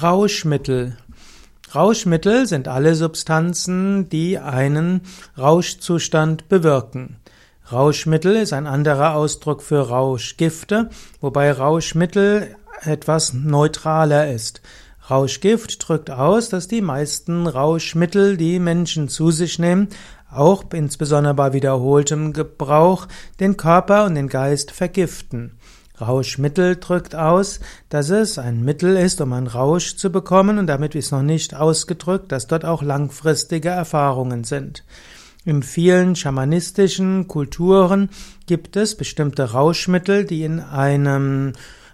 Rauschmittel. Rauschmittel sind alle Substanzen, die einen Rauschzustand bewirken. Rauschmittel ist ein anderer Ausdruck für Rauschgifte, wobei Rauschmittel etwas neutraler ist. Rauschgift drückt aus, dass die meisten Rauschmittel, die Menschen zu sich nehmen, auch insbesondere bei wiederholtem Gebrauch, den Körper und den Geist vergiften. Rauschmittel drückt aus, dass es ein Mittel ist, um einen Rausch zu bekommen und damit ist noch nicht ausgedrückt, dass dort auch langfristige Erfahrungen sind. In vielen schamanistischen Kulturen gibt es bestimmte Rauschmittel, die in einem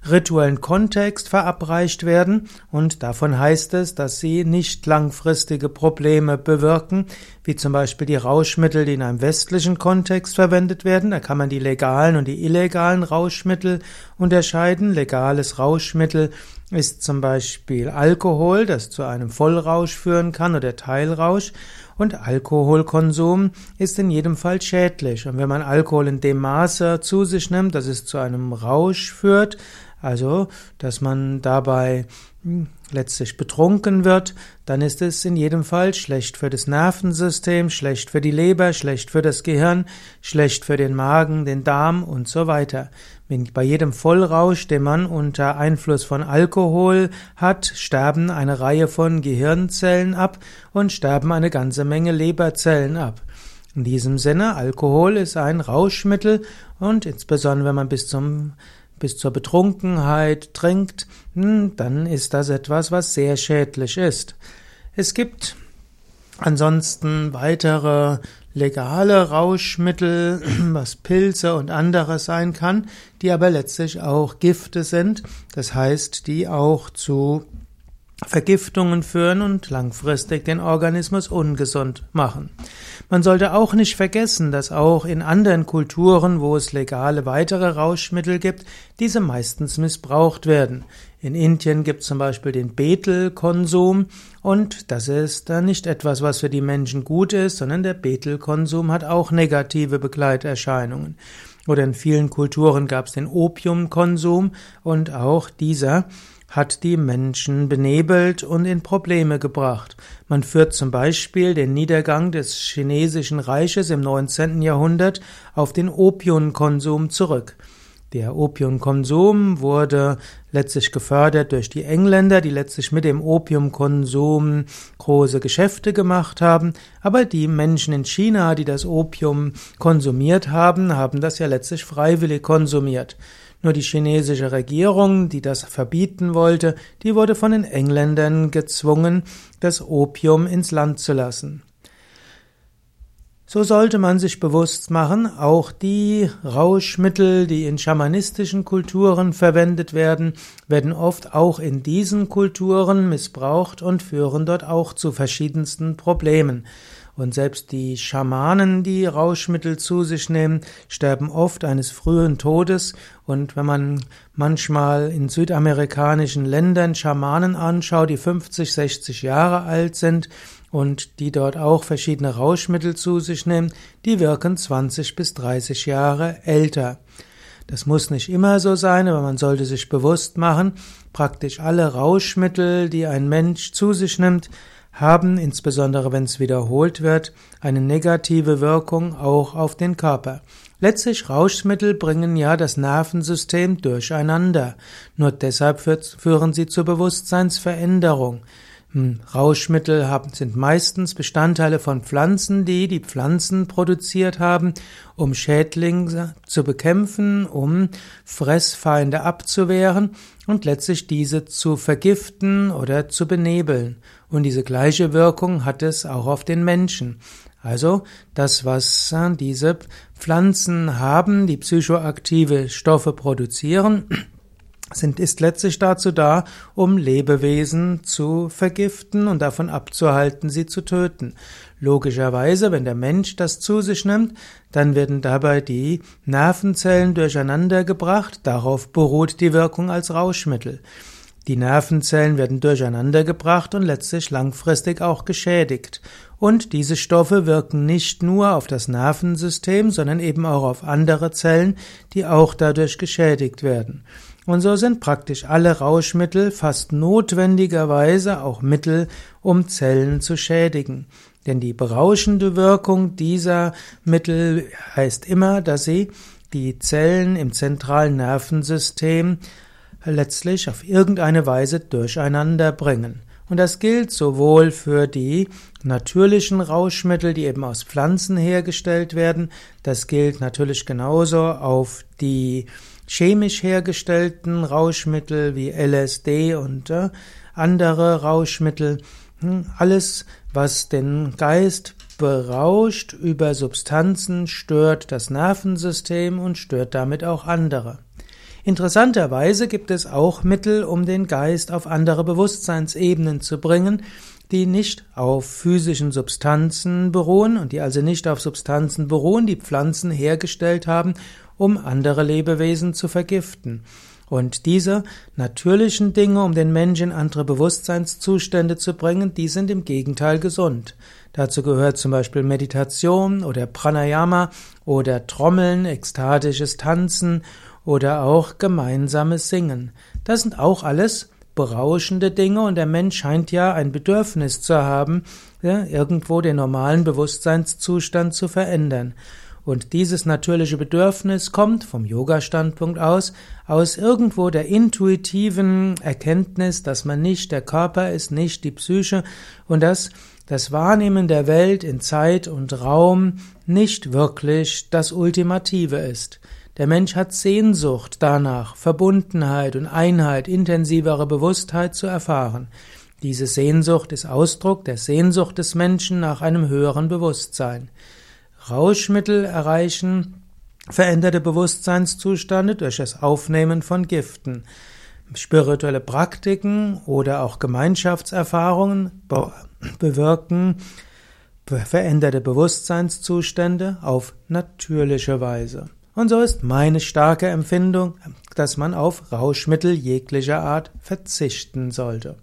rituellen Kontext verabreicht werden und davon heißt es, dass sie nicht langfristige Probleme bewirken, wie zum Beispiel die Rauschmittel, die in einem westlichen Kontext verwendet werden. Da kann man die legalen und die illegalen Rauschmittel unterscheiden. Legales Rauschmittel ist zum Beispiel Alkohol, das zu einem Vollrausch führen kann oder Teilrausch. Und Alkoholkonsum ist in jedem Fall schädlich. Und wenn man Alkohol in dem Maße zu sich nimmt, dass es zu einem Rausch führt, also dass man dabei hm, letztlich betrunken wird, dann ist es in jedem Fall schlecht für das Nervensystem, schlecht für die Leber, schlecht für das Gehirn, schlecht für den Magen, den Darm und so weiter. Bei jedem Vollrausch, den man unter Einfluss von Alkohol hat, sterben eine Reihe von Gehirnzellen ab und sterben eine ganze Menge Leberzellen ab. In diesem Sinne, Alkohol ist ein Rauschmittel und insbesondere wenn man bis zum bis zur Betrunkenheit trinkt, hm, dann ist das etwas, was sehr schädlich ist. Es gibt ansonsten weitere legale Rauschmittel, was Pilze und anderes sein kann, die aber letztlich auch Gifte sind, das heißt, die auch zu Vergiftungen führen und langfristig den Organismus ungesund machen. Man sollte auch nicht vergessen, dass auch in anderen Kulturen, wo es legale weitere Rauschmittel gibt, diese meistens missbraucht werden. In Indien gibt es zum Beispiel den Betelkonsum und das ist dann nicht etwas, was für die Menschen gut ist, sondern der Betelkonsum hat auch negative Begleiterscheinungen. Oder in vielen Kulturen gab es den Opiumkonsum und auch dieser hat die Menschen benebelt und in Probleme gebracht. Man führt zum Beispiel den Niedergang des chinesischen Reiches im 19. Jahrhundert auf den Opiumkonsum zurück. Der Opiumkonsum wurde letztlich gefördert durch die Engländer, die letztlich mit dem Opiumkonsum große Geschäfte gemacht haben. Aber die Menschen in China, die das Opium konsumiert haben, haben das ja letztlich freiwillig konsumiert. Nur die chinesische Regierung, die das verbieten wollte, die wurde von den Engländern gezwungen, das Opium ins Land zu lassen. So sollte man sich bewusst machen, auch die Rauschmittel, die in schamanistischen Kulturen verwendet werden, werden oft auch in diesen Kulturen missbraucht und führen dort auch zu verschiedensten Problemen. Und selbst die Schamanen, die Rauschmittel zu sich nehmen, sterben oft eines frühen Todes. Und wenn man manchmal in südamerikanischen Ländern Schamanen anschaut, die 50, 60 Jahre alt sind und die dort auch verschiedene Rauschmittel zu sich nehmen, die wirken 20 bis 30 Jahre älter. Das muss nicht immer so sein, aber man sollte sich bewusst machen, praktisch alle Rauschmittel, die ein Mensch zu sich nimmt, haben, insbesondere wenn es wiederholt wird, eine negative Wirkung auch auf den Körper. Letztlich Rauschmittel bringen ja das Nervensystem durcheinander. Nur deshalb führen sie zur Bewusstseinsveränderung. Hm, Rauschmittel haben, sind meistens Bestandteile von Pflanzen, die die Pflanzen produziert haben, um Schädlinge zu bekämpfen, um Fressfeinde abzuwehren und letztlich diese zu vergiften oder zu benebeln. Und diese gleiche Wirkung hat es auch auf den Menschen. Also das, was äh, diese Pflanzen haben, die psychoaktive Stoffe produzieren, sind, ist letztlich dazu da, um Lebewesen zu vergiften und davon abzuhalten, sie zu töten. Logischerweise, wenn der Mensch das zu sich nimmt, dann werden dabei die Nervenzellen durcheinander gebracht, darauf beruht die Wirkung als Rauschmittel. Die Nervenzellen werden durcheinander gebracht und letztlich langfristig auch geschädigt. Und diese Stoffe wirken nicht nur auf das Nervensystem, sondern eben auch auf andere Zellen, die auch dadurch geschädigt werden. Und so sind praktisch alle Rauschmittel fast notwendigerweise auch Mittel, um Zellen zu schädigen. Denn die berauschende Wirkung dieser Mittel heißt immer, dass sie die Zellen im zentralen Nervensystem letztlich auf irgendeine Weise durcheinander bringen. Und das gilt sowohl für die natürlichen Rauschmittel, die eben aus Pflanzen hergestellt werden, das gilt natürlich genauso auf die chemisch hergestellten Rauschmittel wie LSD und äh, andere Rauschmittel. Hm, alles, was den Geist berauscht über Substanzen, stört das Nervensystem und stört damit auch andere. Interessanterweise gibt es auch Mittel, um den Geist auf andere Bewusstseinsebenen zu bringen, die nicht auf physischen Substanzen beruhen und die also nicht auf Substanzen beruhen, die Pflanzen hergestellt haben, um andere Lebewesen zu vergiften. Und diese natürlichen Dinge, um den Menschen in andere Bewusstseinszustände zu bringen, die sind im Gegenteil gesund. Dazu gehört zum Beispiel Meditation oder Pranayama oder Trommeln, ekstatisches Tanzen oder auch gemeinsames Singen. Das sind auch alles berauschende Dinge und der Mensch scheint ja ein Bedürfnis zu haben, ja, irgendwo den normalen Bewusstseinszustand zu verändern. Und dieses natürliche Bedürfnis kommt vom Yoga-Standpunkt aus, aus irgendwo der intuitiven Erkenntnis, dass man nicht der Körper ist, nicht die Psyche und dass das Wahrnehmen der Welt in Zeit und Raum nicht wirklich das Ultimative ist. Der Mensch hat Sehnsucht danach, Verbundenheit und Einheit, intensivere Bewusstheit zu erfahren. Diese Sehnsucht ist Ausdruck der Sehnsucht des Menschen nach einem höheren Bewusstsein. Rauschmittel erreichen veränderte Bewusstseinszustände durch das Aufnehmen von Giften. Spirituelle Praktiken oder auch Gemeinschaftserfahrungen bewirken veränderte Bewusstseinszustände auf natürliche Weise. Und so ist meine starke Empfindung, dass man auf Rauschmittel jeglicher Art verzichten sollte.